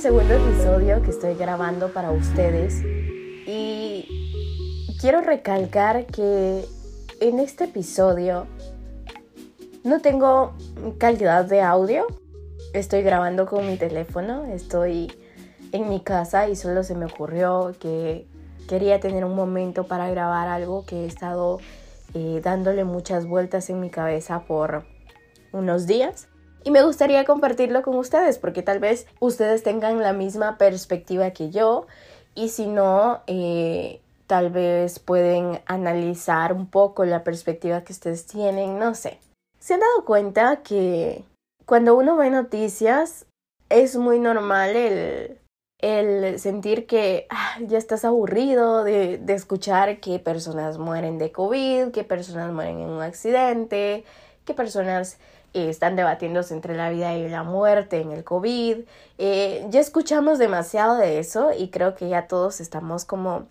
segundo episodio que estoy grabando para ustedes y quiero recalcar que en este episodio no tengo calidad de audio. Estoy grabando con mi teléfono, estoy en mi casa y solo se me ocurrió que quería tener un momento para grabar algo que he estado eh, dándole muchas vueltas en mi cabeza por unos días. Y me gustaría compartirlo con ustedes porque tal vez ustedes tengan la misma perspectiva que yo y si no, eh, tal vez pueden analizar un poco la perspectiva que ustedes tienen, no sé. ¿Se han dado cuenta que cuando uno ve noticias es muy normal el, el sentir que ah, ya estás aburrido de, de escuchar que personas mueren de COVID, que personas mueren en un accidente, que personas eh, están debatiéndose entre la vida y la muerte en el COVID. Eh, ya escuchamos demasiado de eso y creo que ya todos estamos como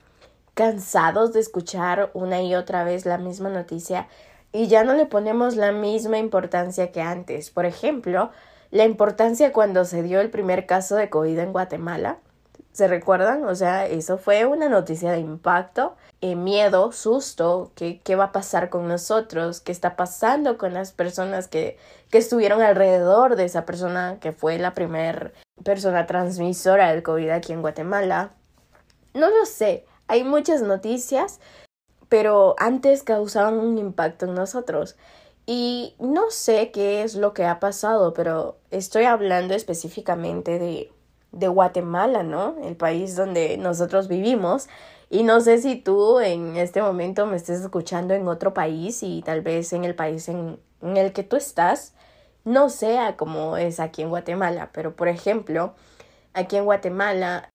cansados de escuchar una y otra vez la misma noticia y ya no le ponemos la misma importancia que antes. Por ejemplo, la importancia cuando se dio el primer caso de COVID en Guatemala. ¿Se recuerdan? O sea, eso fue una noticia de impacto eh, miedo, susto, ¿qué, qué va a pasar con nosotros, qué está pasando con las personas que, que estuvieron alrededor de esa persona que fue la primera persona transmisora del COVID aquí en Guatemala. No lo sé, hay muchas noticias, pero antes causaban un impacto en nosotros. Y no sé qué es lo que ha pasado, pero estoy hablando específicamente de, de Guatemala, ¿no? El país donde nosotros vivimos. Y no sé si tú en este momento me estés escuchando en otro país y tal vez en el país en, el que tú estás no sea como es aquí en Guatemala, pero por ejemplo, aquí en Guatemala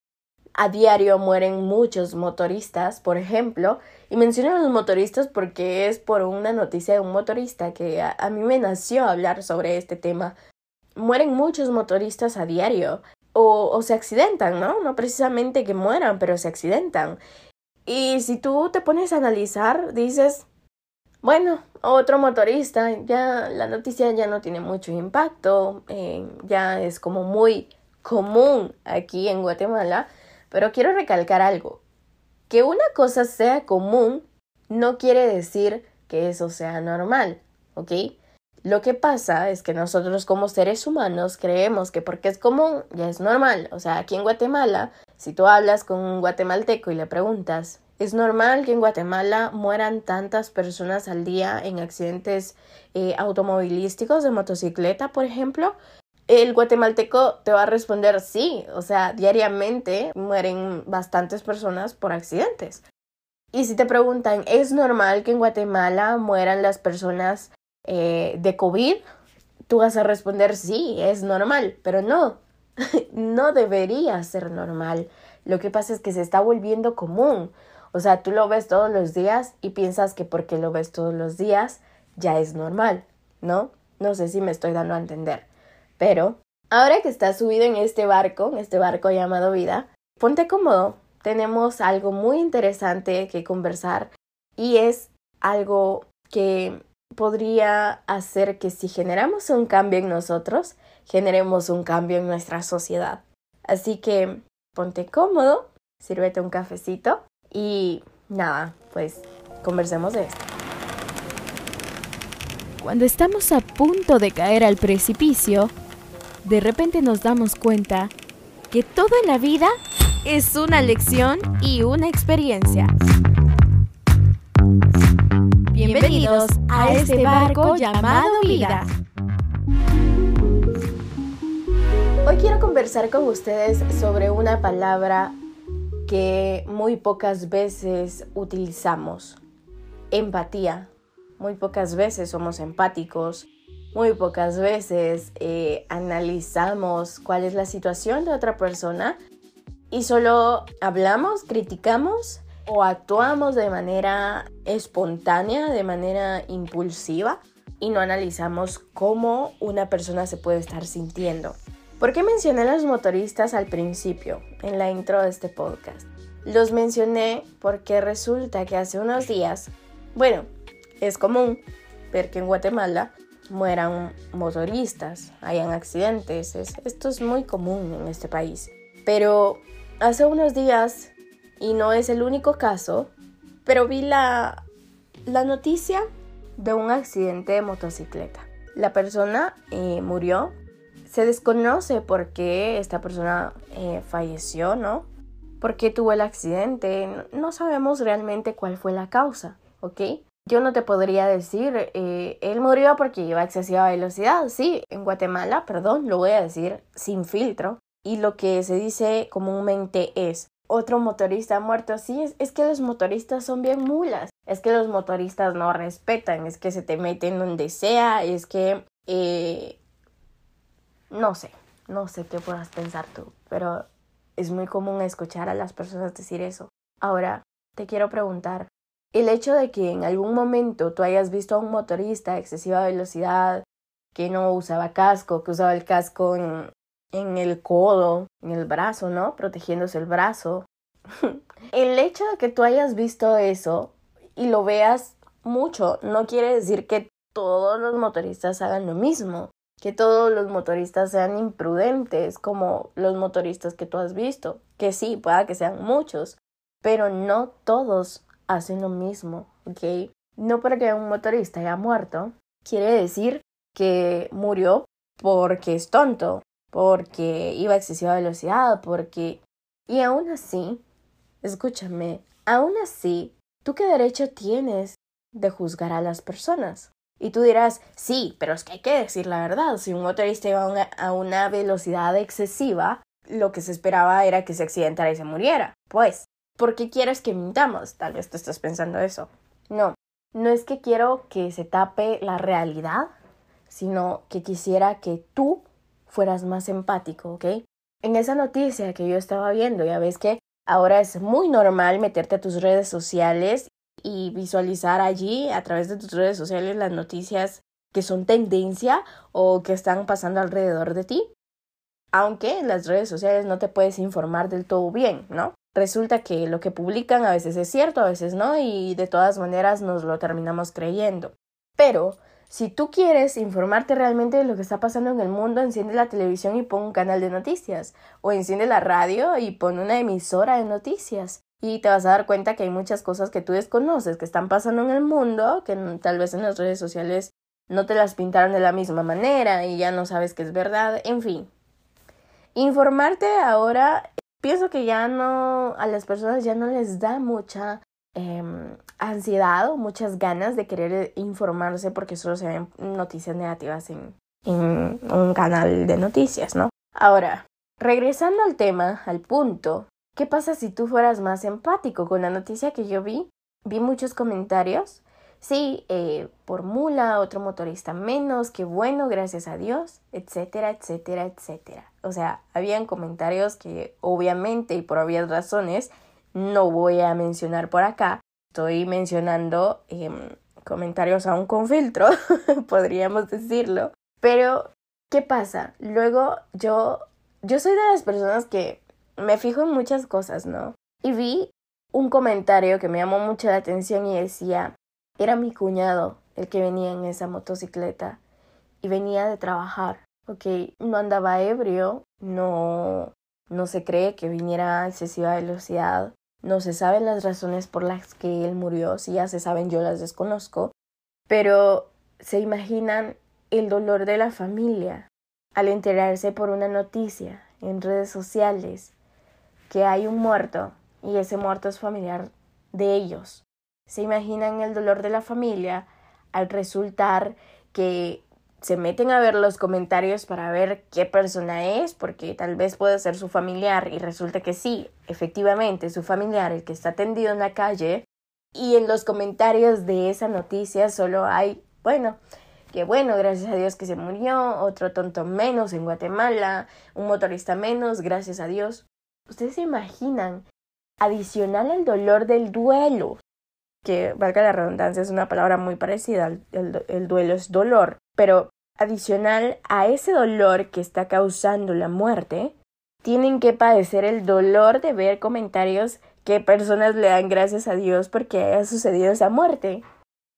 a diario mueren muchos motoristas, por ejemplo, y menciono a los motoristas porque es por una noticia de un motorista que a, a mí me nació hablar sobre este tema. Mueren muchos motoristas a diario o, se accidentan, ¿no? No precisamente que mueran, pero se accidentan. Y si tú te pones a analizar, dices, bueno, otro motorista, ya la noticia ya no tiene mucho impacto, eh, ya es como muy común aquí en Guatemala, pero quiero recalcar algo, que una cosa sea común no quiere decir que eso sea normal, ¿ok? Lo que pasa es que nosotros como seres humanos creemos que porque es común ya es normal. O sea, aquí en Guatemala, si tú hablas con un guatemalteco y le preguntas, ¿es normal que en Guatemala mueran tantas personas al día en accidentes eh, automovilísticos de motocicleta, por ejemplo? El guatemalteco te va a responder sí, o sea, diariamente mueren bastantes personas por accidentes. Y si te preguntan, ¿es normal que en Guatemala mueran las personas eh, de COVID, tú vas a responder sí, es normal, pero no, no debería ser normal. Lo que pasa es que se está volviendo común. O sea, tú lo ves todos los días y piensas que porque lo ves todos los días ya es normal, ¿no? No sé si me estoy dando a entender. Pero ahora que estás subido en este barco, en este barco llamado vida, ponte cómodo. Tenemos algo muy interesante que conversar y es algo que podría hacer que si generamos un cambio en nosotros, generemos un cambio en nuestra sociedad. Así que ponte cómodo, sírvete un cafecito y nada, pues conversemos de esto. Cuando estamos a punto de caer al precipicio, de repente nos damos cuenta que todo en la vida es una lección y una experiencia. Bienvenidos a este barco llamado vida. Hoy quiero conversar con ustedes sobre una palabra que muy pocas veces utilizamos. Empatía. Muy pocas veces somos empáticos. Muy pocas veces eh, analizamos cuál es la situación de otra persona y solo hablamos, criticamos o actuamos de manera espontánea, de manera impulsiva y no analizamos cómo una persona se puede estar sintiendo. ¿Por qué mencioné a los motoristas al principio, en la intro de este podcast? Los mencioné porque resulta que hace unos días, bueno, es común ver que en Guatemala mueran motoristas, hayan accidentes, esto es muy común en este país. Pero hace unos días, y no es el único caso, pero vi la, la noticia de un accidente de motocicleta. La persona eh, murió. Se desconoce por qué esta persona eh, falleció, ¿no? ¿Por qué tuvo el accidente? No sabemos realmente cuál fue la causa, ¿ok? Yo no te podría decir, eh, él murió porque iba a excesiva velocidad. Sí, en Guatemala, perdón, lo voy a decir sin filtro. Y lo que se dice comúnmente es, otro motorista muerto. Sí, es, es, que los motoristas son bien mulas. Es que los motoristas no respetan. Es que se te meten donde sea. Es que... Eh, no sé. No sé qué puedas pensar tú. Pero es muy común escuchar a las personas decir eso. Ahora, te quiero preguntar. El hecho de que en algún momento tú hayas visto a un motorista a excesiva velocidad, que no usaba casco, que usaba el casco en, en el codo, en el brazo, ¿no? Protegiéndose el brazo. el hecho de que tú hayas visto eso y lo veas mucho no quiere decir que todos los motoristas hagan lo mismo, que todos los motoristas sean imprudentes como los motoristas que tú has visto, que sí, pueda que sean muchos, pero no todos hacen lo mismo, ¿ok? No porque un motorista haya muerto, quiere decir que murió porque es tonto, porque iba a excesiva velocidad, porque... Y aún así, escúchame, aún así, ¿tú qué derecho tienes de juzgar a las personas? Y tú dirás, sí, pero es que hay que decir la verdad. Si un motorista iba a una, a una velocidad excesiva, lo que se esperaba era que se accidentara y se muriera. Pues, ¿por qué quieres que mintamos? Tal vez tú estás pensando eso. No, no es que quiero que se tape la realidad, sino que quisiera que tú fueras más empático, ¿ok? En esa noticia que yo estaba viendo, ya ves que ahora es muy normal meterte a tus redes sociales y visualizar allí a través de tus redes sociales las noticias que son tendencia o que están pasando alrededor de ti. Aunque en las redes sociales no te puedes informar del todo bien, ¿no? Resulta que lo que publican a veces es cierto, a veces no, y de todas maneras nos lo terminamos creyendo. Pero si tú quieres informarte realmente de lo que está pasando en el mundo, enciende la televisión y pon un canal de noticias. O enciende la radio y pon una emisora de noticias. Y te vas a dar cuenta que hay muchas cosas que tú desconoces que están pasando en el mundo, que tal vez en las redes sociales no te las pintaron de la misma manera y ya no sabes que es verdad. En fin. Informarte ahora, pienso que ya no, a las personas ya no les da mucha Em, ansiedad o muchas ganas de querer informarse porque solo se ven noticias negativas en, en un canal de noticias, ¿no? Ahora, regresando al tema, al punto, ¿qué pasa si tú fueras más empático con la noticia que yo vi? Vi muchos comentarios. Sí, eh, por mula, otro motorista menos, qué bueno, gracias a Dios, etcétera, etcétera, etcétera. O sea, habían comentarios que obviamente y por obvias razones no voy a mencionar por acá. Estoy mencionando em, comentarios aún con filtro, podríamos decirlo. Pero, ¿qué pasa? Luego yo, yo soy de las personas que me fijo en muchas cosas, ¿no? Y vi un comentario que me llamó mucho la atención y decía, era mi cuñado el que venía en esa motocicleta y venía de trabajar, ok, no andaba ebrio, no, no se cree que viniera a excesiva velocidad, no se saben las razones por las que él murió, si ya se saben yo las desconozco, pero se imaginan el dolor de la familia al enterarse por una noticia en redes sociales que hay un muerto y ese muerto es familiar de ellos. Se imaginan el dolor de la familia al resultar que se meten a ver los comentarios para ver qué persona es, porque tal vez puede ser su familiar y resulta que sí, efectivamente, su familiar, el que está tendido en la calle, y en los comentarios de esa noticia solo hay, bueno, que bueno, gracias a Dios que se murió, otro tonto menos en Guatemala, un motorista menos, gracias a Dios. Ustedes se imaginan, adicional al dolor del duelo, que valga la redundancia, es una palabra muy parecida, el, el duelo es dolor, pero Adicional a ese dolor que está causando la muerte, tienen que padecer el dolor de ver comentarios que personas le dan gracias a Dios porque haya sucedido esa muerte.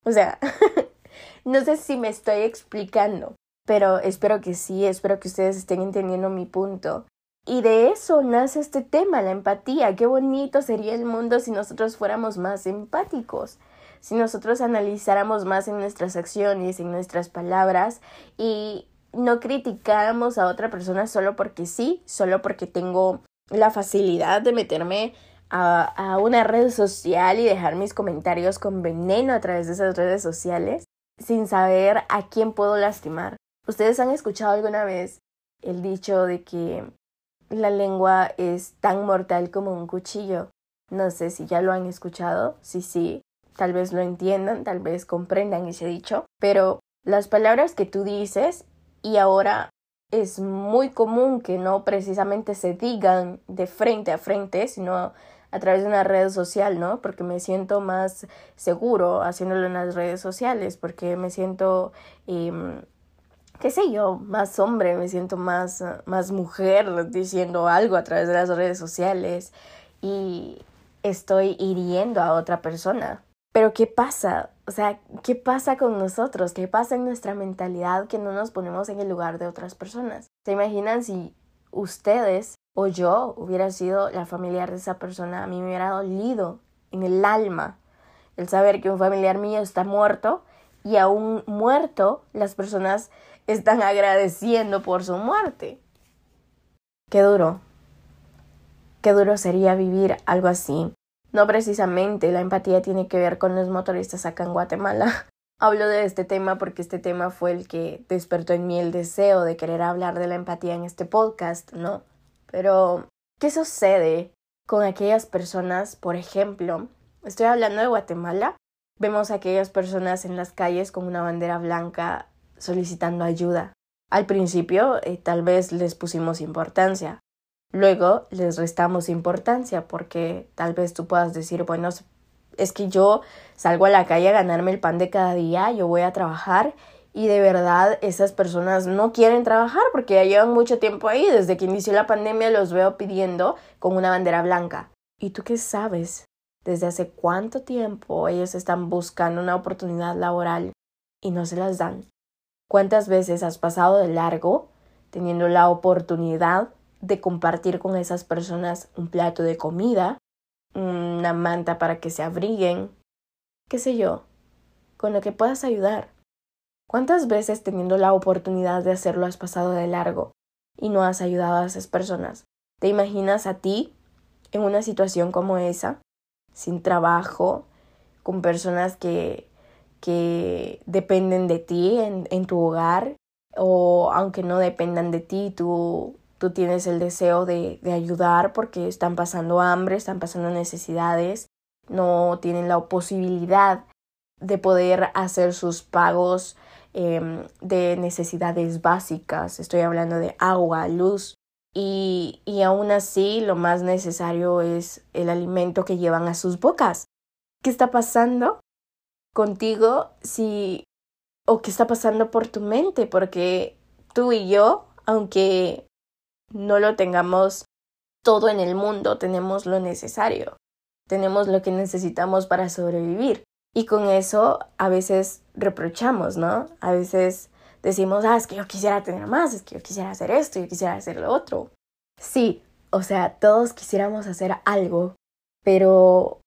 O sea, no sé si me estoy explicando, pero espero que sí, espero que ustedes estén entendiendo mi punto. Y de eso nace este tema, la empatía. Qué bonito sería el mundo si nosotros fuéramos más empáticos, si nosotros analizáramos más en nuestras acciones, en nuestras palabras y no criticáramos a otra persona solo porque sí, solo porque tengo la facilidad de meterme a, a, una red social y dejar mis comentarios con veneno a través de esas redes sociales sin saber a quién puedo lastimar. ¿Ustedes han escuchado alguna vez el dicho de que la lengua es tan mortal como un cuchillo? No sé si ya lo han escuchado, sí, sí, tal vez lo entiendan, tal vez comprendan ese dicho, pero las palabras que tú dices y ahora es muy común que no precisamente se digan de frente a frente, sino a través de una red social, ¿no? Porque me siento más seguro haciéndolo en las redes sociales, porque me siento, eh, qué sé yo, más hombre, me siento más, más mujer diciendo algo a través de las redes sociales y estoy hiriendo a otra persona. Pero ¿qué pasa? O sea, ¿qué pasa con nosotros? ¿Qué pasa en nuestra mentalidad que no nos ponemos en el lugar de otras personas? ¿Se imaginan si ustedes o yo hubiera sido la familiar de esa persona? A mí me hubiera dolido en el alma el saber que un familiar mío está muerto y aún muerto las personas están agradeciendo por su muerte. Qué duro. Qué duro sería vivir algo así. No precisamente la empatía tiene que ver con los motoristas acá en Guatemala. Hablo de este tema porque este tema fue el que despertó en mí el deseo de querer hablar de la empatía en este podcast, ¿no? Pero, ¿qué sucede con aquellas personas, por ejemplo? Estoy hablando de Guatemala. Vemos a aquellas personas en las calles con una bandera blanca solicitando ayuda. Al principio eh, tal vez les pusimos importancia, Luego les restamos importancia porque tal vez tú puedas decir, bueno, es que yo salgo a la calle a ganarme el pan de cada día, yo voy a trabajar y de verdad esas personas no quieren trabajar porque ya llevan mucho tiempo ahí. Desde que inició la pandemia los veo pidiendo con una bandera blanca. ¿Y tú qué sabes? ¿Desde hace cuánto tiempo ellos están buscando una oportunidad laboral y no se las dan? ¿Cuántas veces has pasado de largo teniendo la oportunidad de compartir con esas personas un plato de comida, una manta para que se abriguen, qué sé yo, con lo que puedas ayudar. ¿Cuántas veces teniendo la oportunidad de hacerlo has pasado de largo y no has ayudado a esas personas? ¿Te imaginas a ti en una situación como esa, sin trabajo, con personas que, que dependen de ti en, en tu hogar o aunque no dependan de ti, tú tú tienes el deseo de, de, ayudar porque están pasando hambre, están pasando necesidades, no tienen la posibilidad de poder hacer sus pagos eh, de necesidades básicas. Estoy hablando de agua, luz. Y, y aún así lo más necesario es el alimento que llevan a sus bocas. ¿Qué está pasando contigo si o qué está pasando por tu mente? Porque tú y yo, aunque no lo tengamos todo en el mundo, tenemos lo necesario, tenemos lo que necesitamos para sobrevivir. Y con eso a veces reprochamos, ¿no? A veces decimos, ah, es que yo quisiera tener más, es que yo quisiera hacer esto, yo quisiera hacer lo otro. Sí, o sea, todos quisiéramos hacer algo, pero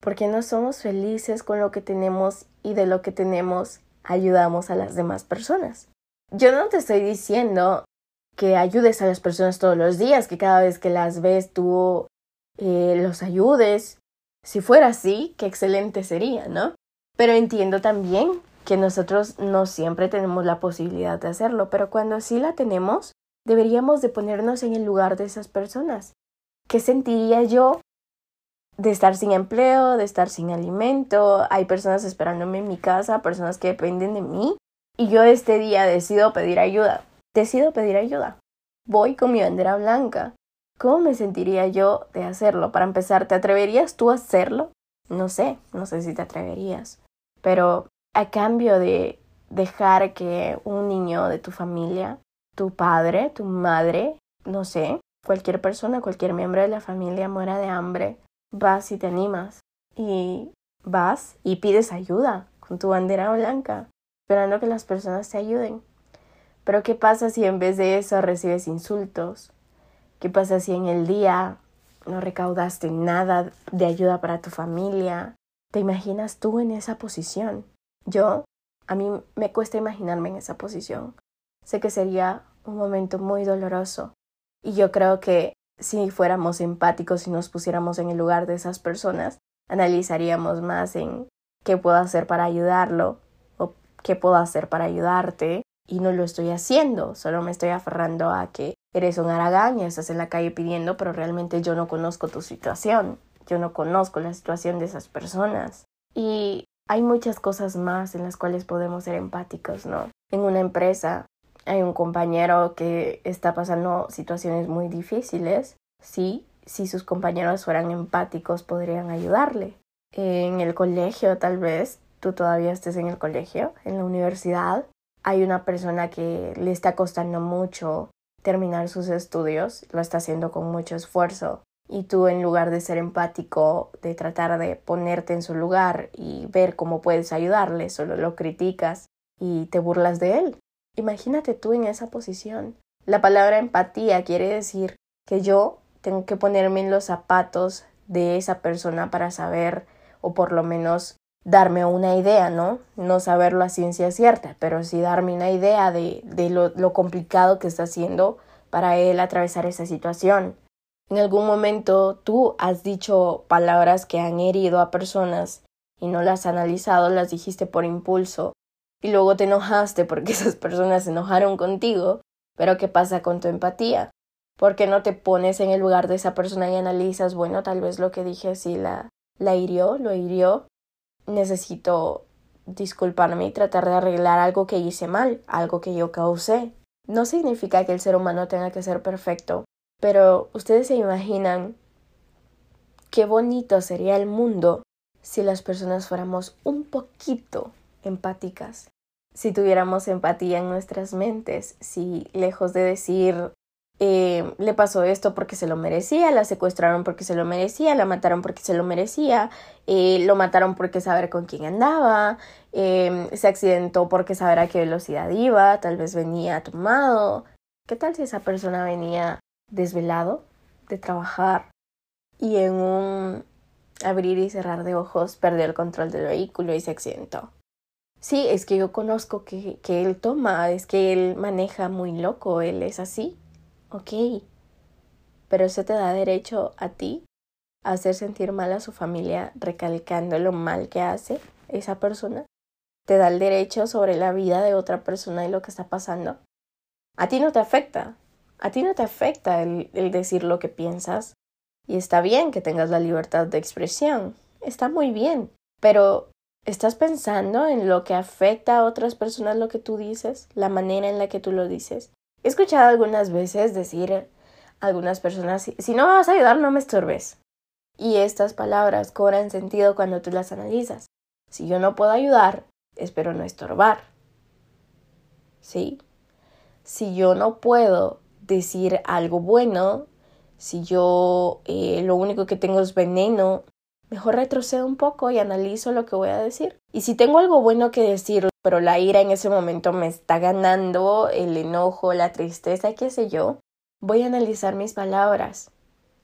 ¿por qué no somos felices con lo que tenemos y de lo que tenemos ayudamos a las demás personas? Yo no te estoy diciendo que ayudes a las personas todos los días, que cada vez que las ves tú eh, los ayudes. Si fuera así, qué excelente sería, ¿no? Pero entiendo también que nosotros no siempre tenemos la posibilidad de hacerlo, pero cuando sí la tenemos, deberíamos de ponernos en el lugar de esas personas. ¿Qué sentiría yo de estar sin empleo, de estar sin alimento? Hay personas esperándome en mi casa, personas que dependen de mí, y yo este día decido pedir ayuda decido pedir ayuda. Voy con mi bandera blanca. ¿Cómo me sentiría yo de hacerlo? Para empezar, ¿te atreverías tú a hacerlo? No sé, no sé si te atreverías. Pero a cambio de dejar que un niño de tu familia, tu padre, tu madre, no sé, cualquier persona, cualquier miembro de la familia muera de hambre, vas y te animas y vas y pides ayuda con tu bandera blanca, esperando que las personas te ayuden. Pero ¿qué pasa si en vez de eso recibes insultos? ¿Qué pasa si en el día no recaudaste nada de ayuda para tu familia? ¿Te imaginas tú en esa posición? Yo, a mí me cuesta imaginarme en esa posición. Sé que sería un momento muy doloroso y yo creo que si fuéramos empáticos y nos pusiéramos en el lugar de esas personas, analizaríamos más en qué puedo hacer para ayudarlo o qué puedo hacer para ayudarte y no lo estoy haciendo, solo me estoy aferrando a que eres un aragán y estás en la calle pidiendo, pero realmente yo no conozco tu situación, yo no conozco la situación de esas personas. Y hay muchas cosas más en las cuales podemos ser empáticos, ¿no? En una empresa hay un compañero que está pasando situaciones muy difíciles, sí, si sus compañeros fueran empáticos podrían ayudarle. En el colegio tal vez, tú todavía estés en el colegio, en la universidad, hay una persona que le está costando mucho terminar sus estudios, lo está haciendo con mucho esfuerzo y tú en lugar de ser empático, de tratar de ponerte en su lugar y ver cómo puedes ayudarle, solo lo criticas y te burlas de él. Imagínate tú en esa posición. La palabra empatía quiere decir que yo tengo que ponerme en los zapatos de esa persona para saber o por lo menos darme una idea, ¿no? No saberlo a ciencia cierta, pero sí darme una idea de, de lo, lo complicado que está haciendo para él atravesar esa situación. En algún momento tú has dicho palabras que han herido a personas y no las has analizado, las dijiste por impulso y luego te enojaste porque esas personas se enojaron contigo, pero ¿qué pasa con tu empatía? ¿Por qué no te pones en el lugar de esa persona y analizas, bueno, tal vez lo que dije sí la, la hirió, lo hirió, necesito disculparme y tratar de arreglar algo que hice mal, algo que yo causé. No significa que el ser humano tenga que ser perfecto, pero ustedes se imaginan qué bonito sería el mundo si las personas fuéramos un poquito empáticas, si tuviéramos empatía en nuestras mentes, si lejos de decir eh, le pasó esto porque se lo merecía, la secuestraron porque se lo merecía, la mataron porque se lo merecía, eh, lo mataron porque saber con quién andaba, eh, se accidentó porque saber a qué velocidad iba, tal vez venía tomado. ¿Qué tal si esa persona venía desvelado de trabajar y en un abrir y cerrar de ojos perdió el control del vehículo y se accidentó? Sí, es que yo conozco que, que él toma, es que él maneja muy loco, él es así ok, pero eso te da derecho a ti a hacer sentir mal a su familia recalcando lo mal que hace esa persona. Te da el derecho sobre la vida de otra persona y lo que está pasando. A ti no te afecta, a ti no te afecta el, el decir lo que piensas. Y está bien que tengas la libertad de expresión, está muy bien, pero ¿Estás pensando en lo que afecta a otras personas lo que tú dices? ¿La manera en la que tú lo dices? He escuchado algunas veces decir a algunas personas, si no me vas a ayudar, no me estorbes. Y estas palabras cobran sentido cuando tú las analizas. Si yo no puedo ayudar, espero no estorbar. ¿Sí? Si yo no puedo decir algo bueno, si yo eh, lo único que tengo es veneno, mejor retrocedo un poco y analizo lo que voy a decir. Y si tengo algo bueno que decir, pero la ira en ese momento me está ganando, el enojo, la tristeza, qué sé yo, voy a analizar mis palabras.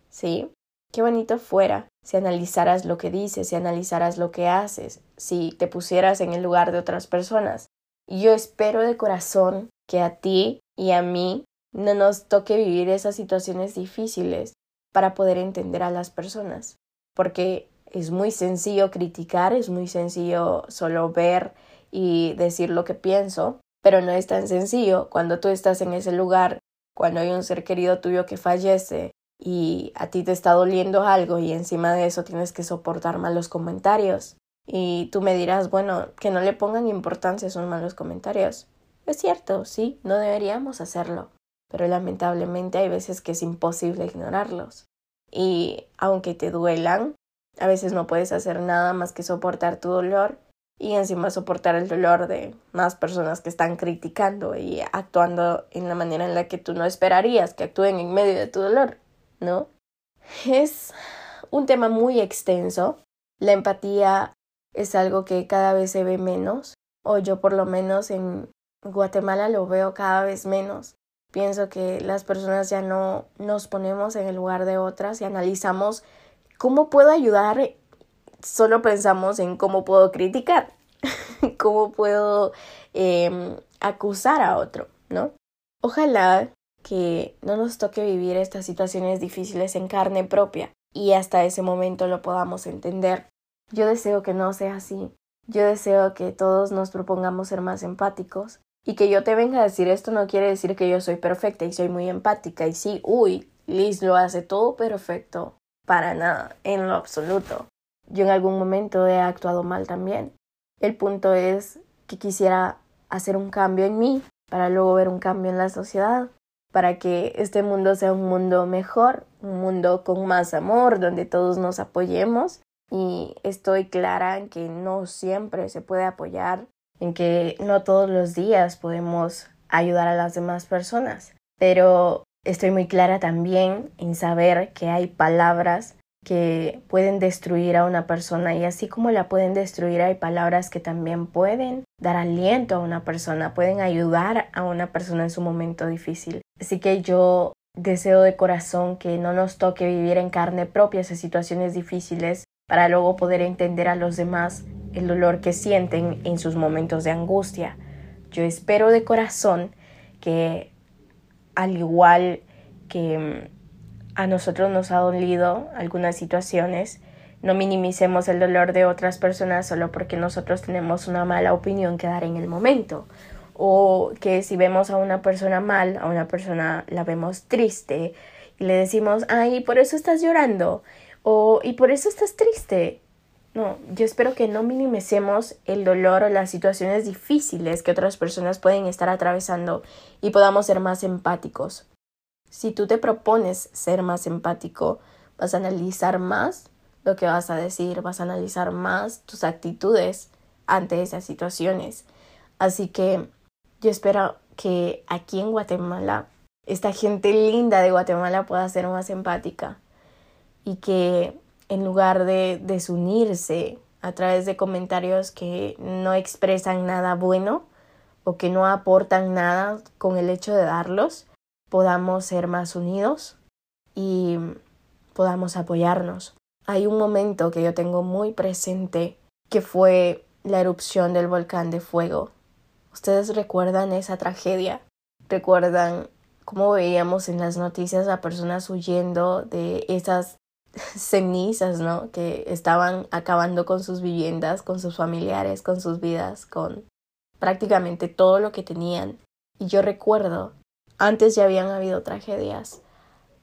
¿Sí? Qué bonito fuera si analizaras lo que dices, si analizaras lo que haces, si te pusieras en el lugar de otras personas. Y yo espero de corazón que a ti y a mí no nos toque vivir esas situaciones difíciles para poder entender a las personas. Porque es muy sencillo criticar, es muy sencillo solo ver y decir lo que pienso, pero no es tan sencillo cuando tú estás en ese lugar, cuando hay un ser querido tuyo que fallece y a ti te está doliendo algo y encima de eso tienes que soportar malos comentarios. Y tú me dirás, bueno, que no le pongan importancia a esos malos comentarios. Es cierto, sí, no deberíamos hacerlo, pero lamentablemente hay veces que es imposible ignorarlos. Y aunque te duelan, a veces no puedes hacer nada más que soportar tu dolor y encima soportar el dolor de más personas que están criticando y actuando en la manera en la que tú no esperarías que actúen en medio de tu dolor, ¿no? Es un tema muy extenso. La empatía es algo que cada vez se ve menos, o yo por lo menos en Guatemala lo veo cada vez menos. Pienso que las personas ya no nos ponemos en el lugar de otras y analizamos cómo puedo ayudar. Solo pensamos en cómo puedo criticar, cómo puedo em, acusar a otro, ¿no? Ojalá que no nos toque vivir estas situaciones difíciles en carne propia y hasta ese momento lo podamos entender. Yo deseo que no sea así. Yo deseo que todos nos propongamos ser más empáticos y que yo te venga a decir esto no quiere decir que yo soy perfecta y soy muy empática y sí, uy, Liz lo hace todo perfecto. Para nada, en lo absoluto. Yo en algún momento he actuado mal también. El punto es que quisiera hacer un cambio en mí para luego ver un cambio en la sociedad, para que este mundo sea un mundo mejor, un mundo con más amor, donde todos nos apoyemos. Y estoy clara en que no siempre se puede apoyar, en que no todos los días podemos ayudar a las demás personas, pero estoy muy clara también en saber que hay palabras que pueden destruir a una persona y así como la pueden destruir hay palabras que también pueden dar aliento a una persona, pueden ayudar a una persona en su momento difícil. Así que yo deseo de corazón que no nos toque vivir en carne propia esas situaciones difíciles para luego poder entender a los demás el dolor que sienten en sus momentos de angustia. Yo espero de corazón que al igual que a nosotros nos ha dolido algunas situaciones, no minimicemos el dolor de otras personas solo porque nosotros tenemos una mala opinión que dar en el momento. O que si vemos a una persona mal, a una persona la vemos triste y le decimos, ay, por eso estás llorando. O, y por eso estás triste. No, yo espero que no minimicemos el dolor o las situaciones difíciles que otras personas pueden estar atravesando y podamos ser más empáticos. Si tú te propones ser más empático, vas a analizar más lo que vas a decir, vas a analizar más tus actitudes ante esas situaciones. Así que yo espero que aquí en Guatemala esta gente linda de Guatemala pueda ser más empática y que en lugar de desunirse a través de comentarios que no expresan nada bueno o que no aportan nada con el hecho de darlos, podamos ser más unidos y podamos apoyarnos. Hay un momento que yo tengo muy presente que fue la erupción del volcán de fuego. ¿Ustedes recuerdan esa tragedia? ¿Recuerdan cómo veíamos en las noticias a personas huyendo de esas cenizas, ¿no? Que estaban acabando con sus viviendas, con sus familiares, con sus vidas, con prácticamente todo lo que tenían. Y yo recuerdo antes ya habían habido tragedias,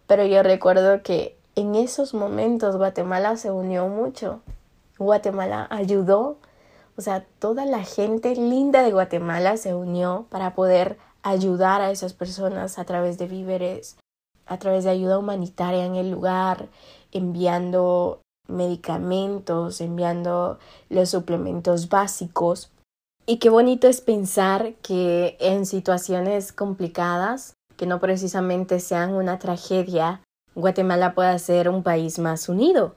pero yo recuerdo que en esos momentos Guatemala se unió mucho. Guatemala ayudó, o sea, toda la gente linda de Guatemala se unió para poder ayudar a esas personas a través de víveres, a través de ayuda humanitaria en el lugar, enviando medicamentos, enviando los suplementos básicos y qué bonito es pensar que en situaciones complicadas, que no precisamente sean una tragedia, Guatemala pueda ser un país más unido,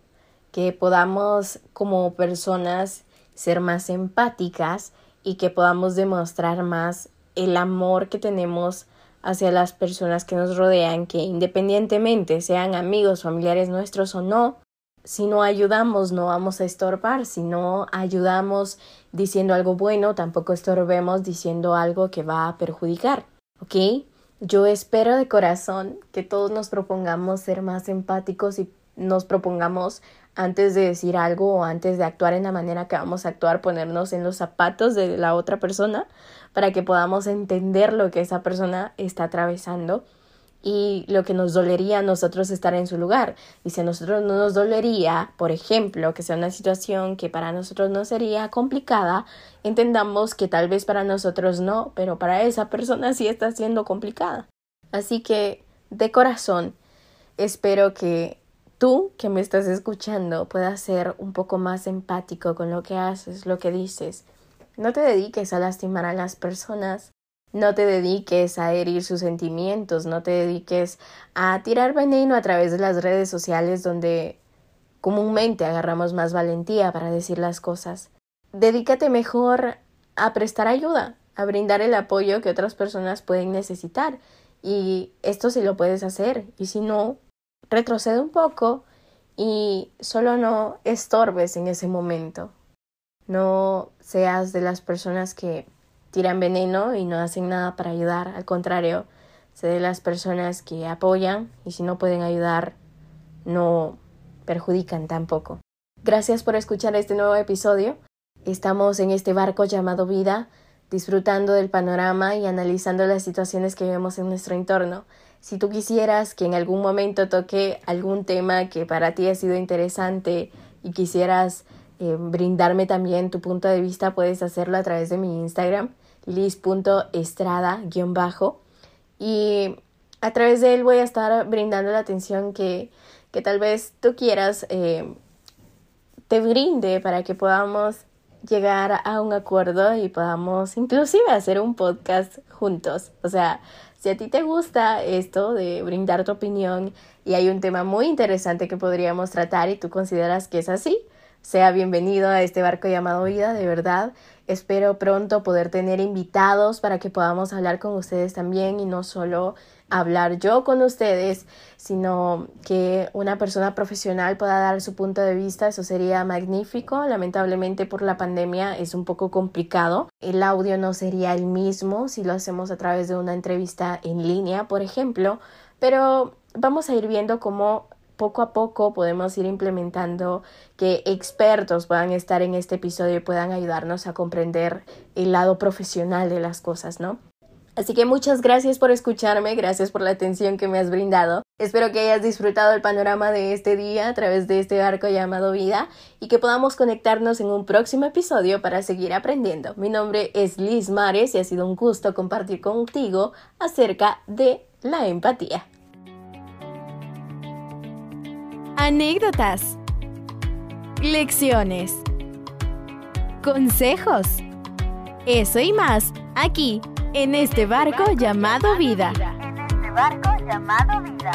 que podamos como personas ser más empáticas y que podamos demostrar más el amor que tenemos hacia las personas que nos rodean, que independientemente sean amigos, familiares nuestros o no, si no ayudamos no vamos a estorbar, si no ayudamos diciendo algo bueno, tampoco estorbemos diciendo algo que va a perjudicar, ¿ok? Yo espero de corazón que todos nos propongamos ser más empáticos y nos propongamos antes de decir algo o antes de actuar en la manera que vamos a actuar, ponernos en los zapatos de la otra persona para que podamos entender lo que esa persona está atravesando y lo que nos dolería a nosotros estar en su lugar. Y si a nosotros no nos dolería, por ejemplo, que sea una situación que para nosotros no sería complicada, entendamos que tal vez para nosotros no, pero para esa persona sí está siendo complicada. Así que, de corazón, espero que tú que me estás escuchando puedas ser un poco más empático con lo que haces, lo que dices. No te dediques a lastimar a las personas, no te dediques a herir sus sentimientos, no te dediques a tirar veneno a través de las redes sociales donde comúnmente agarramos más valentía para decir las cosas. Dedícate mejor a prestar ayuda, a brindar el apoyo que otras personas pueden necesitar Y esto sí lo puedes hacer. Y si no, retrocede un poco y solo no estorbes en ese momento. No seas de las personas que tiran veneno y no hacen nada para ayudar. Al contrario, sé de las personas que apoyan y si no pueden ayudar, no perjudican tampoco. Gracias por escuchar este nuevo episodio. Estamos en este barco llamado vida, disfrutando del panorama y analizando las situaciones que vemos en nuestro entorno. Si tú quisieras que en algún momento toque algún tema que para ti ha sido interesante y quisieras eh, brindarme también tu punto de vista, puedes hacerlo a través de mi Instagram, lis.estrada-bajo. Y a través de él voy a estar brindando la atención que, que tal vez tú quieras eh, te brinde para que podamos llegar a un acuerdo y podamos inclusive hacer un podcast juntos. O sea, si a ti te gusta esto de brindar tu opinión y hay un tema muy interesante que podríamos tratar y tú consideras que es así, sea bienvenido a este barco llamado vida, de verdad. Espero pronto poder tener invitados para que podamos hablar con ustedes también y no solo hablar yo con ustedes, sino que una persona profesional pueda dar su punto de vista, eso sería magnífico. Lamentablemente por la pandemia es un poco complicado. El audio no sería el mismo si lo hacemos a través de una entrevista en línea, por ejemplo, pero vamos a ir viendo cómo poco a poco podemos ir implementando que expertos puedan estar en este episodio y puedan ayudarnos a comprender el lado profesional de las cosas, ¿no? Así que muchas gracias por escucharme, gracias por la atención que me has brindado. Espero que hayas disfrutado el panorama de este día a través de este arco llamado vida y que podamos conectarnos en un próximo episodio para seguir aprendiendo. Mi nombre es Liz Mares y ha sido un gusto compartir contigo acerca de la empatía. Anécdotas. Lecciones. Consejos. Eso y más aquí en este barco llamado vida. En este barco llamado vida.